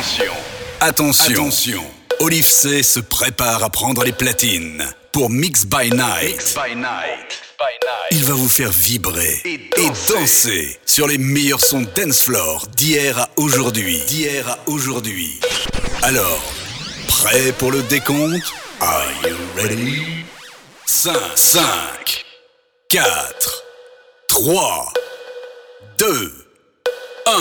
Attention. Attention. Attention. Olive C se prépare à prendre les platines pour Mix by Night. Mix by Night. Il va vous faire vibrer et danser, sur les meilleurs sons dance floor d'hier à aujourd'hui. D'hier à aujourd'hui. Alors, prêt pour le décompte? Are you ready? 5, 5, 4, 3, 2, 1.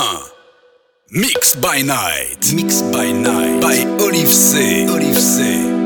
Mix by Night. Mix by Night. By Oliv'C. Olive C.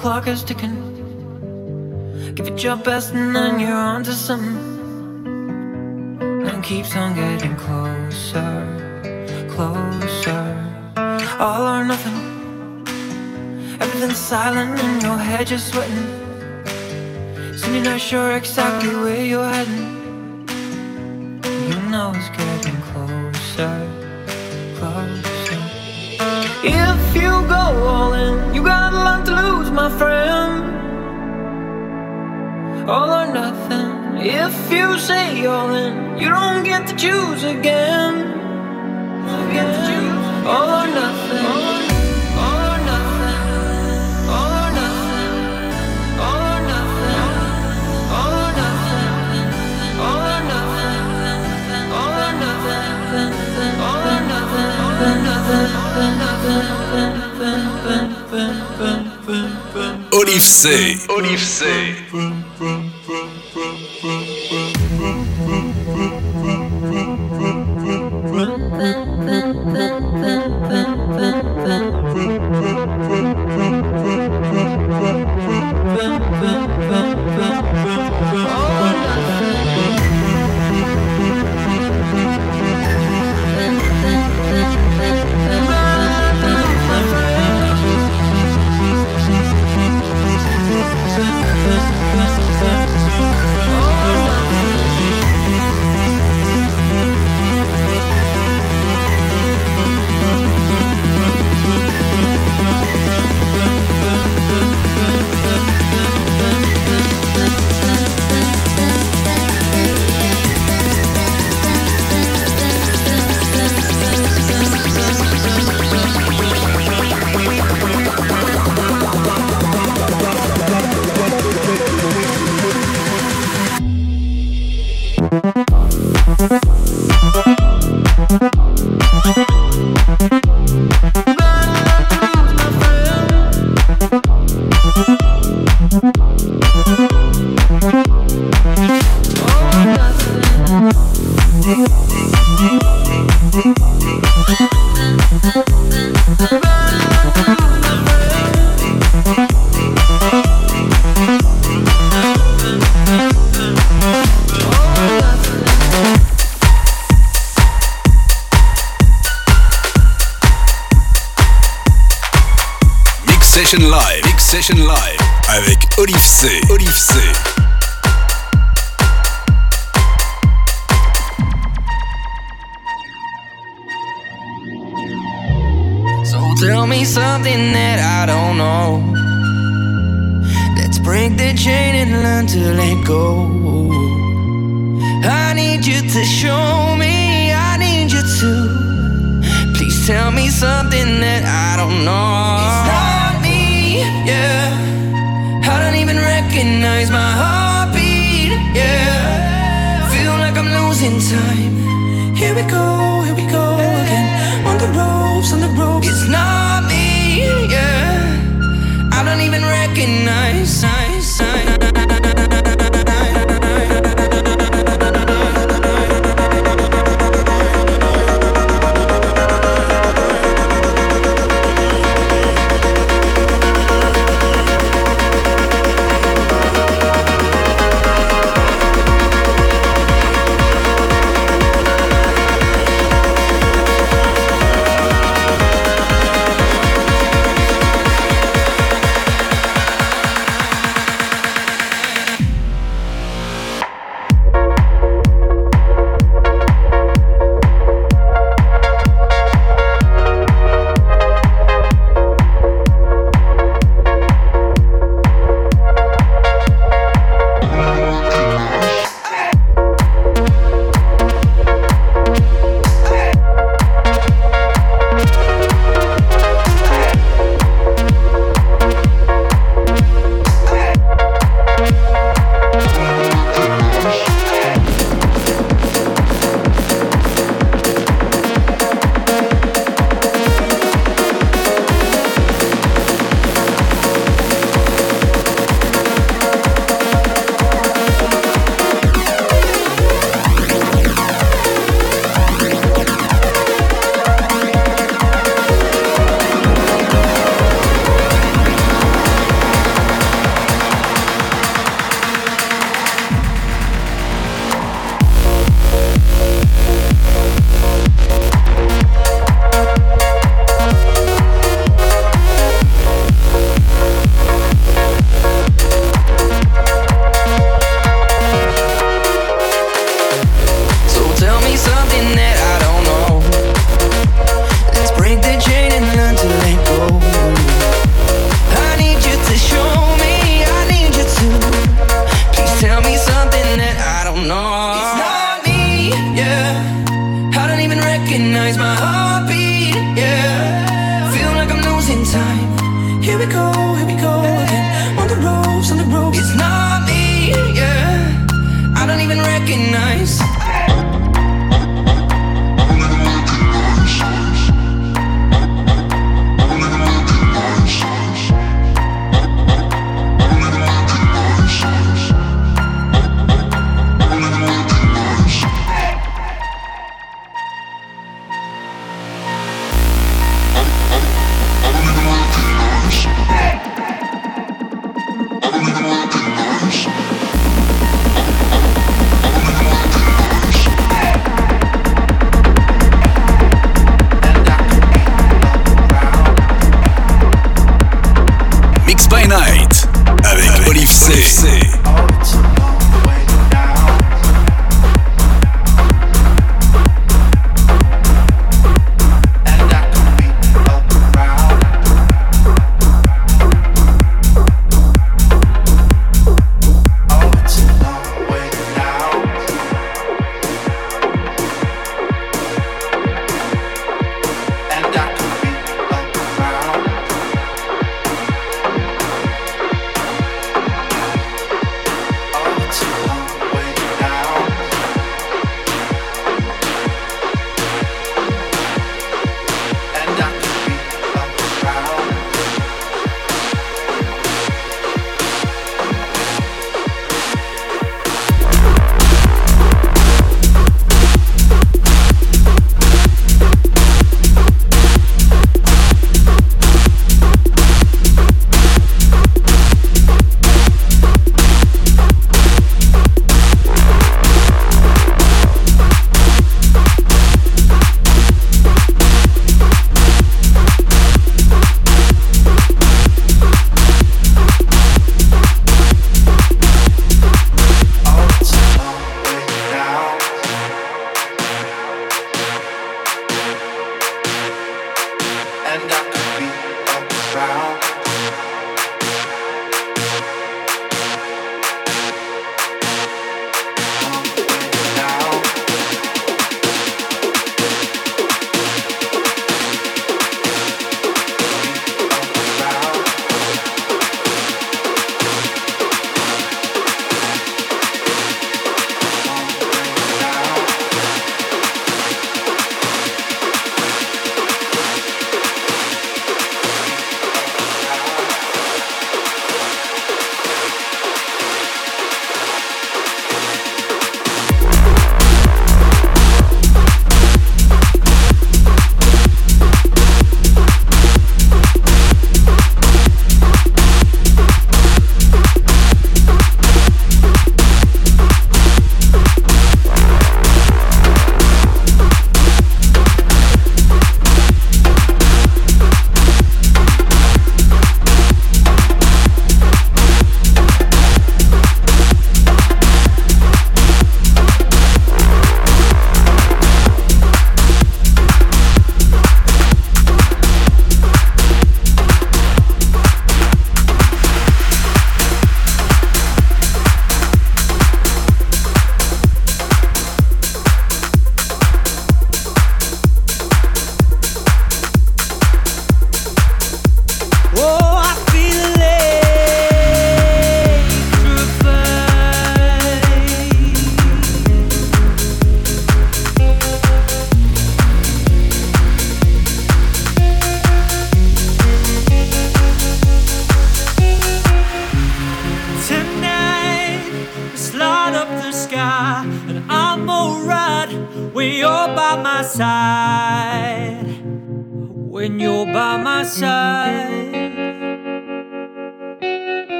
clock is ticking. Give it your best, and then you're on to something. Choose again. again. All or nothing. Oliv'C. Olive C.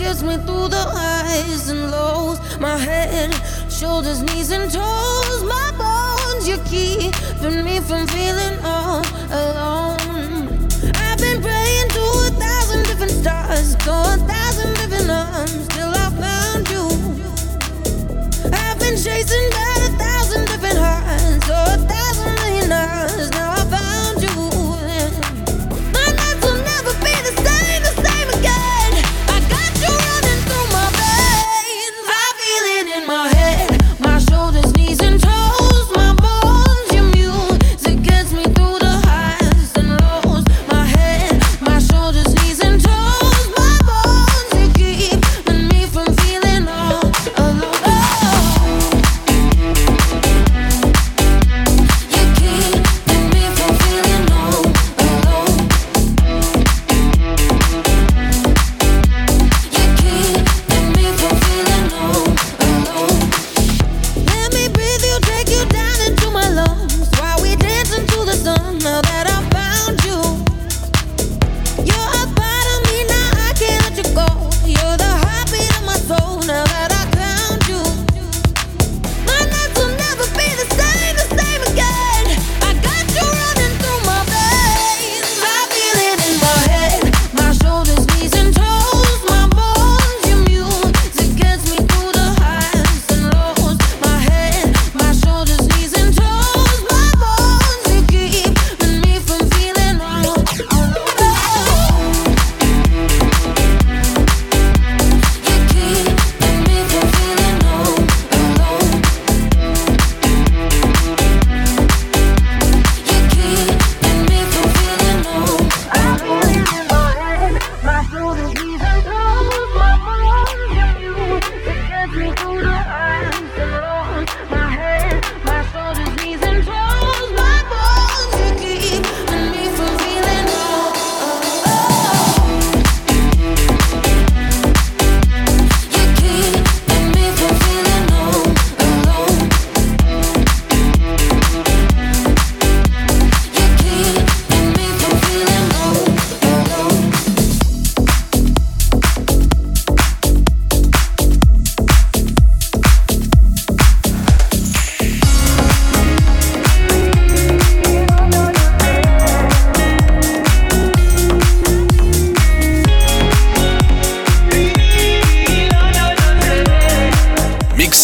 gets me through the highs and lows. My head, shoulders, knees, and toes. My bones, you're keeping me from feeling all alone. I've been praying to a thousand different stars, to a thousand different arms, till I found you. I've been chasing by a thousand different hearts, to a thousand.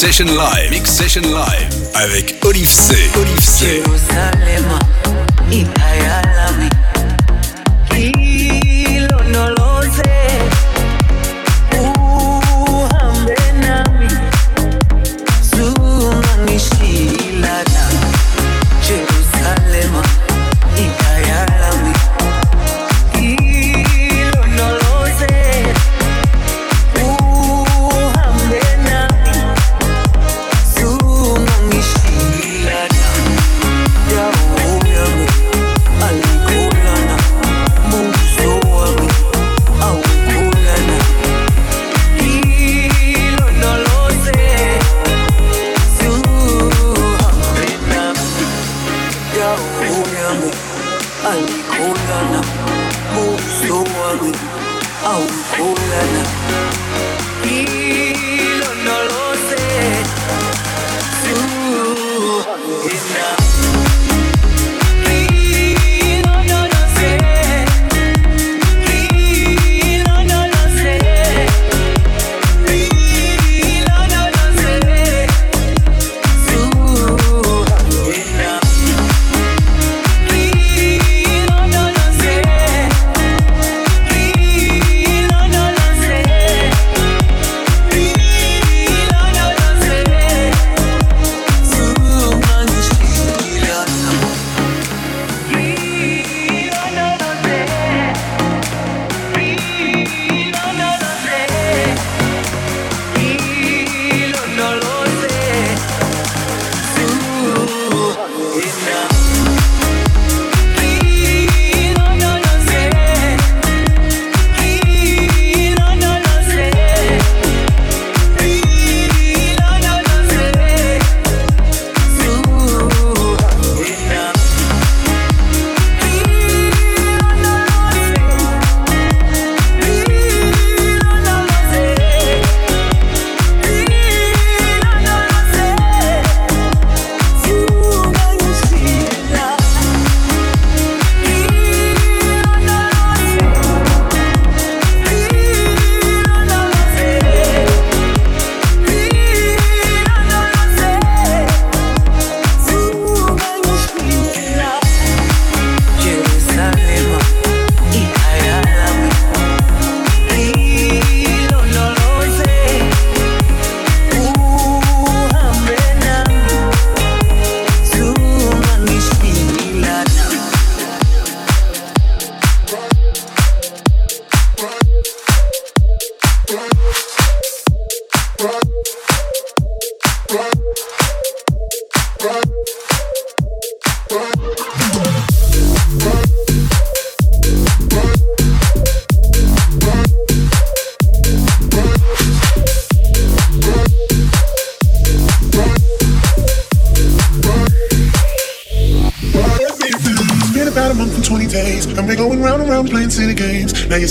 Session Live. Mix Session Live. Avec Olive C. Olive C.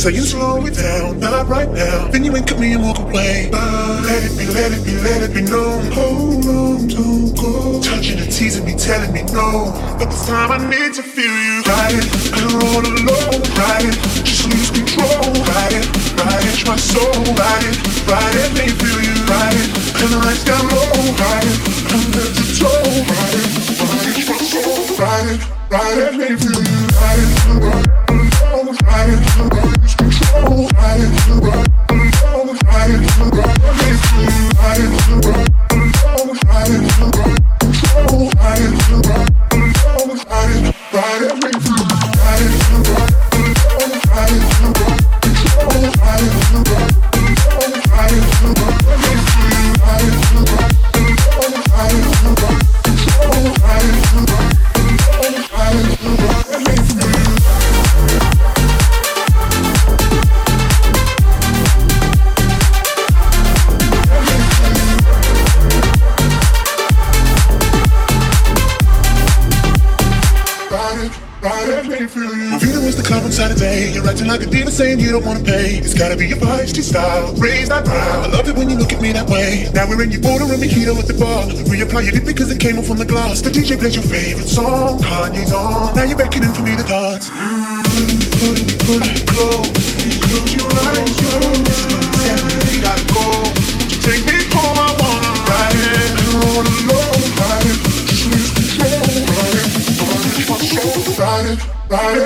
Now you're Acting like a diva saying you don't wanna pay. It's gotta be your feisty style, raise that brow. I love it when you look at me that way. Now we're in your border and mojito at the bar. Reapply your lip because it came off on the glass. The DJ plays your favorite song, Kanye's on. Now you're beckoning for me to dance. Put it, put it, put it close. Close your eyes, your eyes. Definitely gotta go. Take me home, I wanna ride it. All alone, ride it. Just lose control, ride it. Ride it, ride it. Right.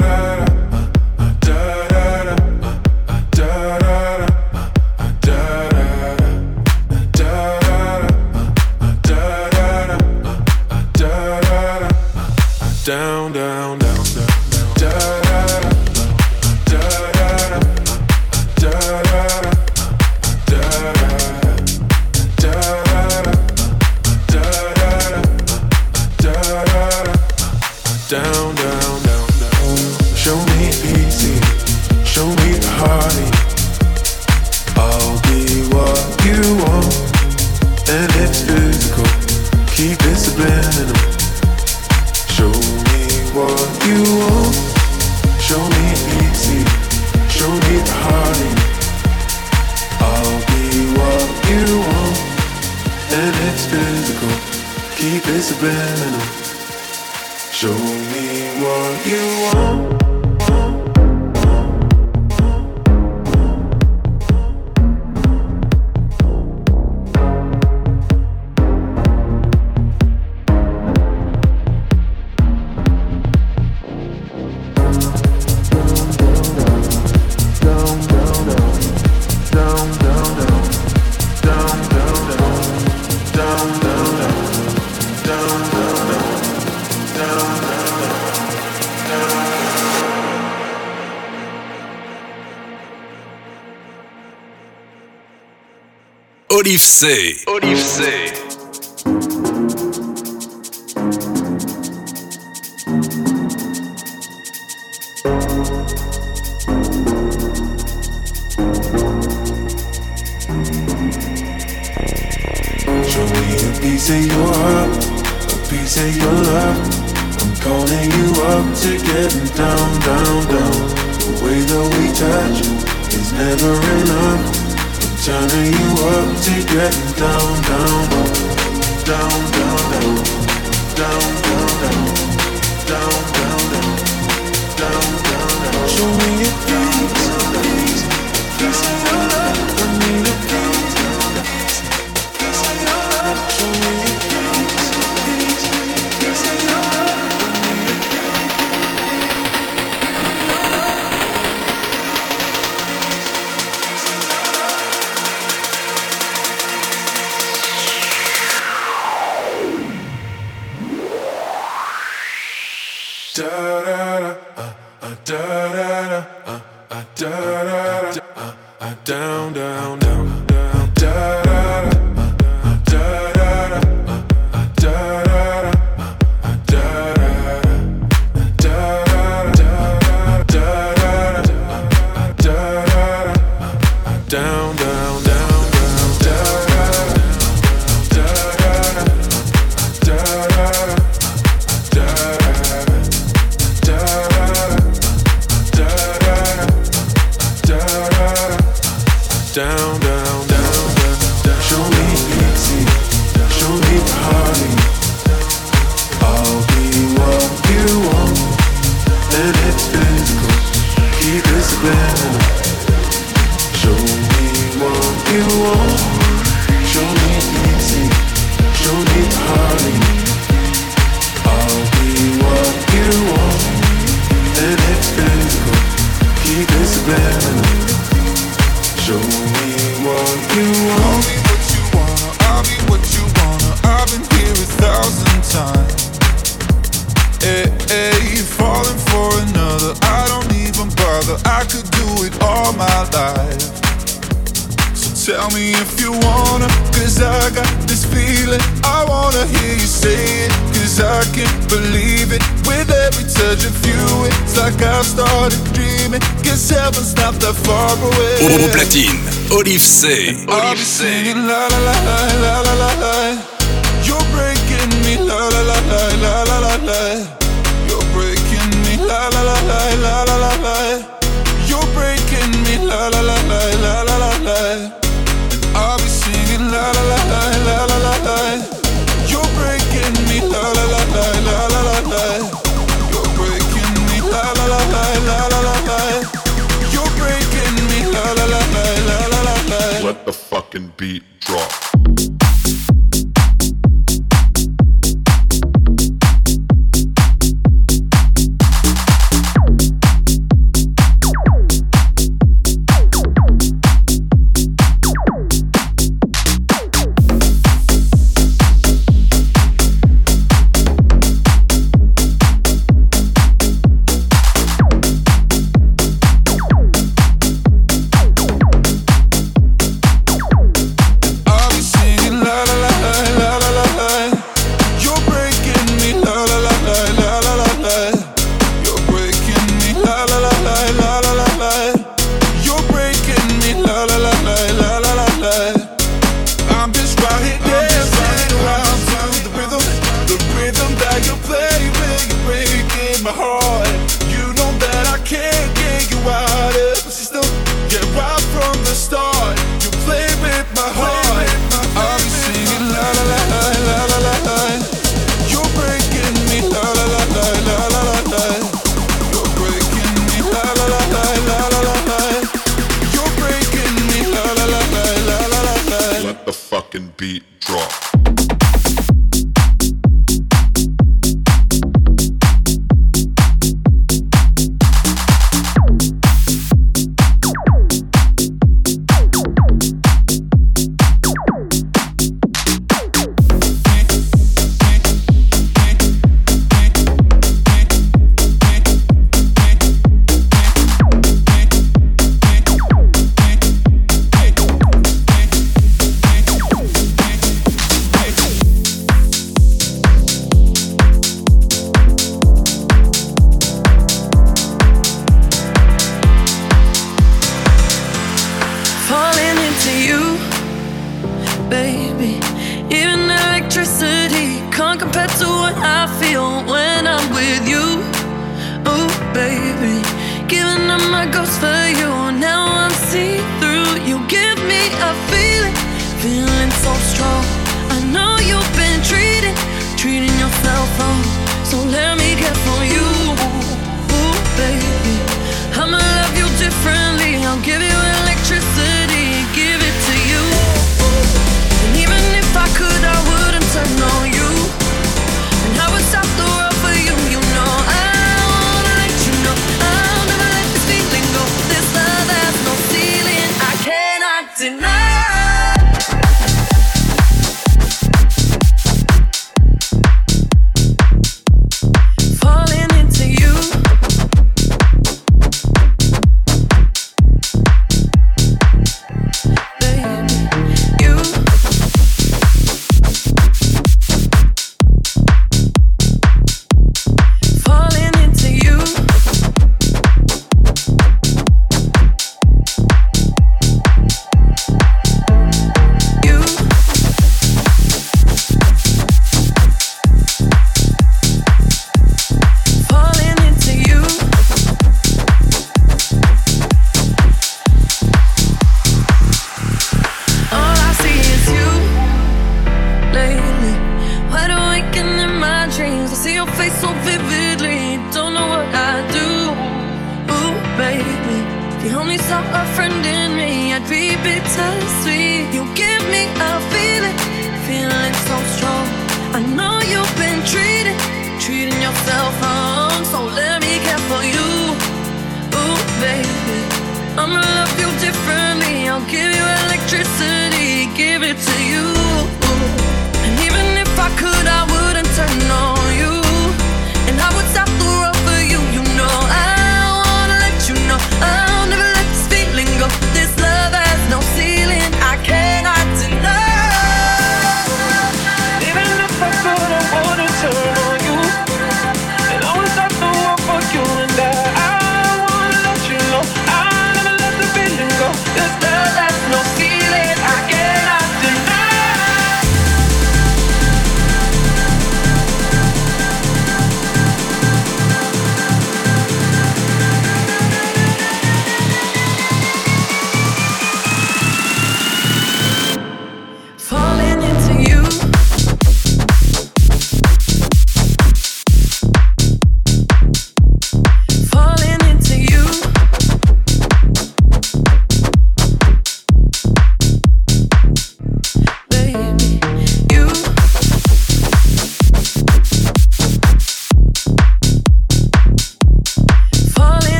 Down, physical, keep it subliminal. Show me what you want. Orifsei. Orifsei. Fucking beat drop.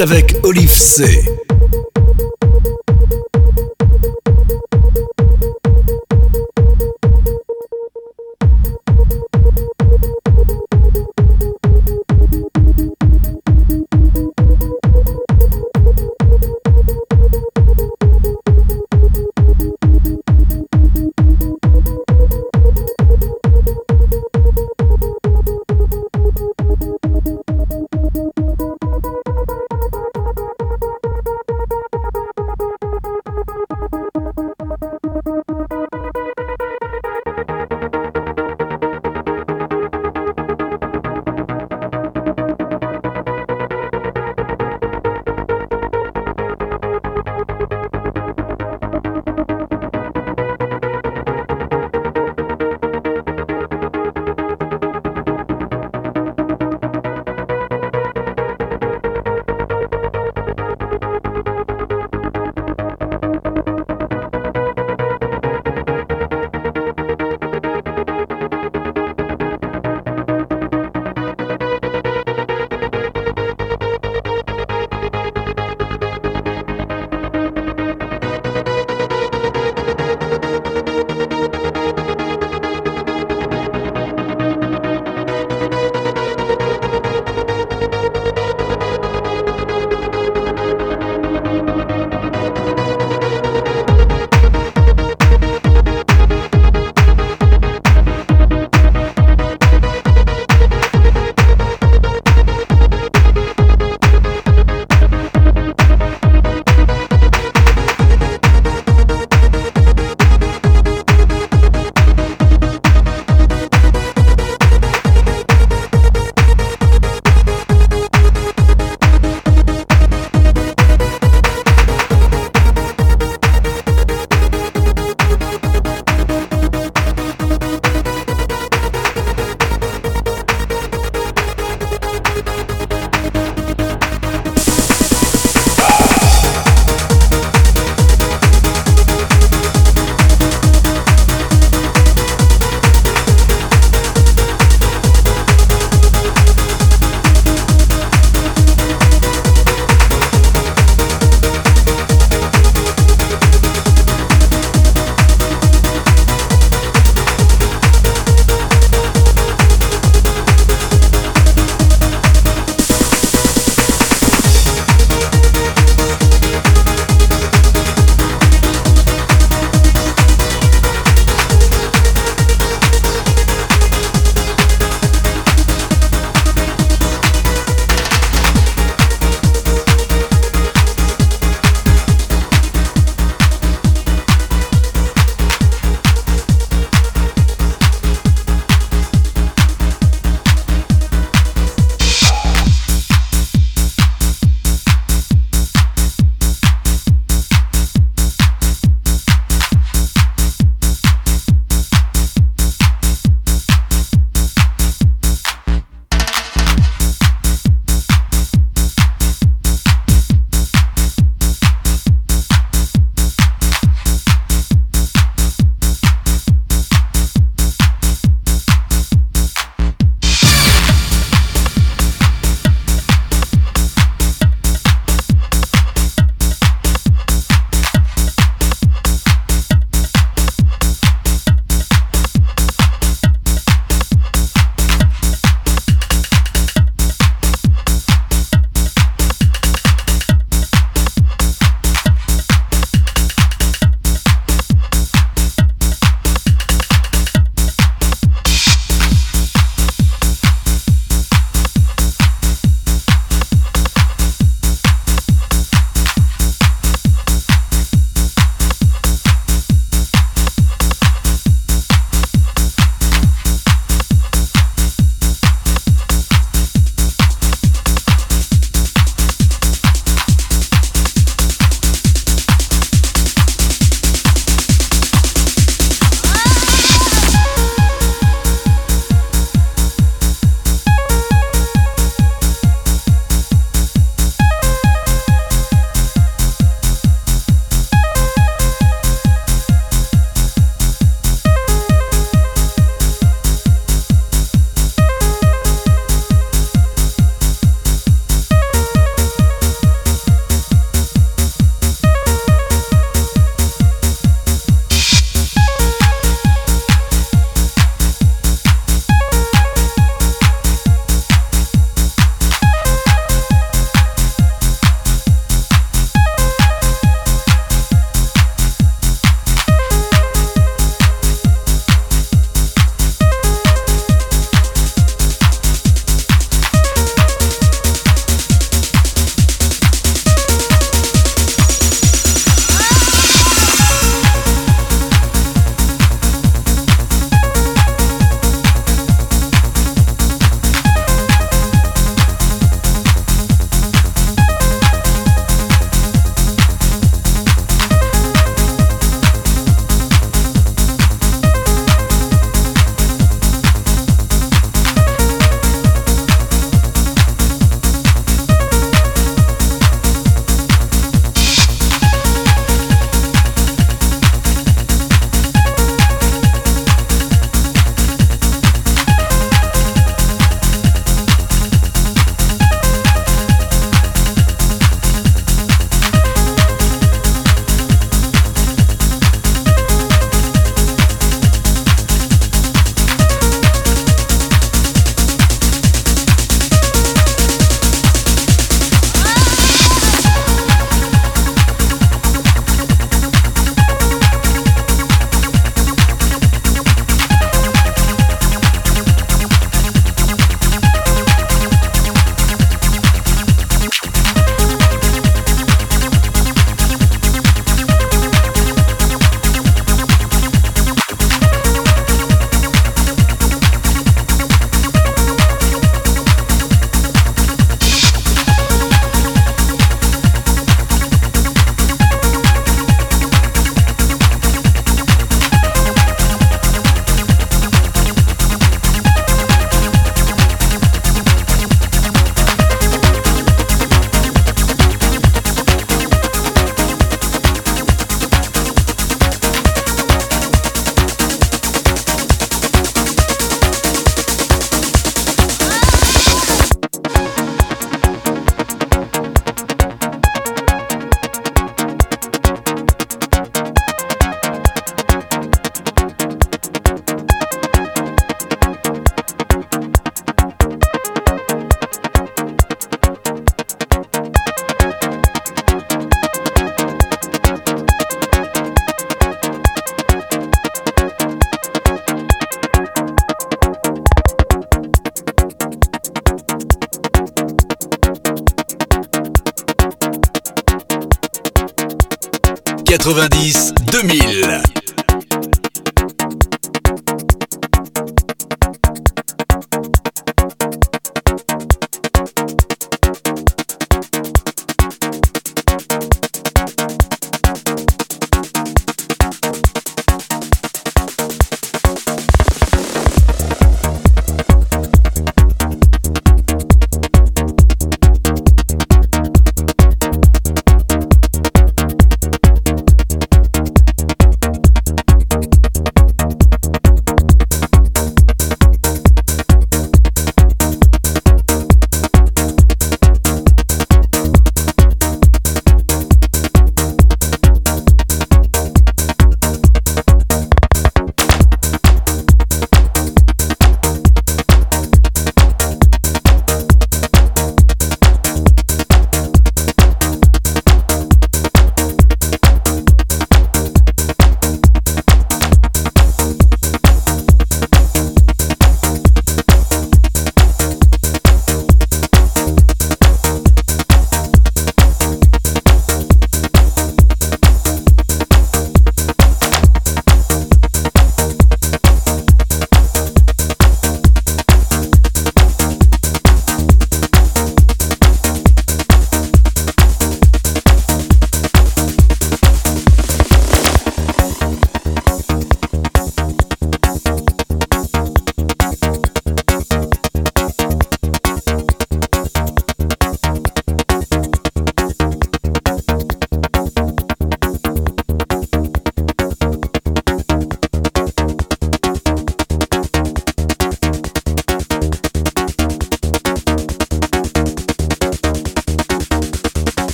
Avec Olive C.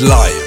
live.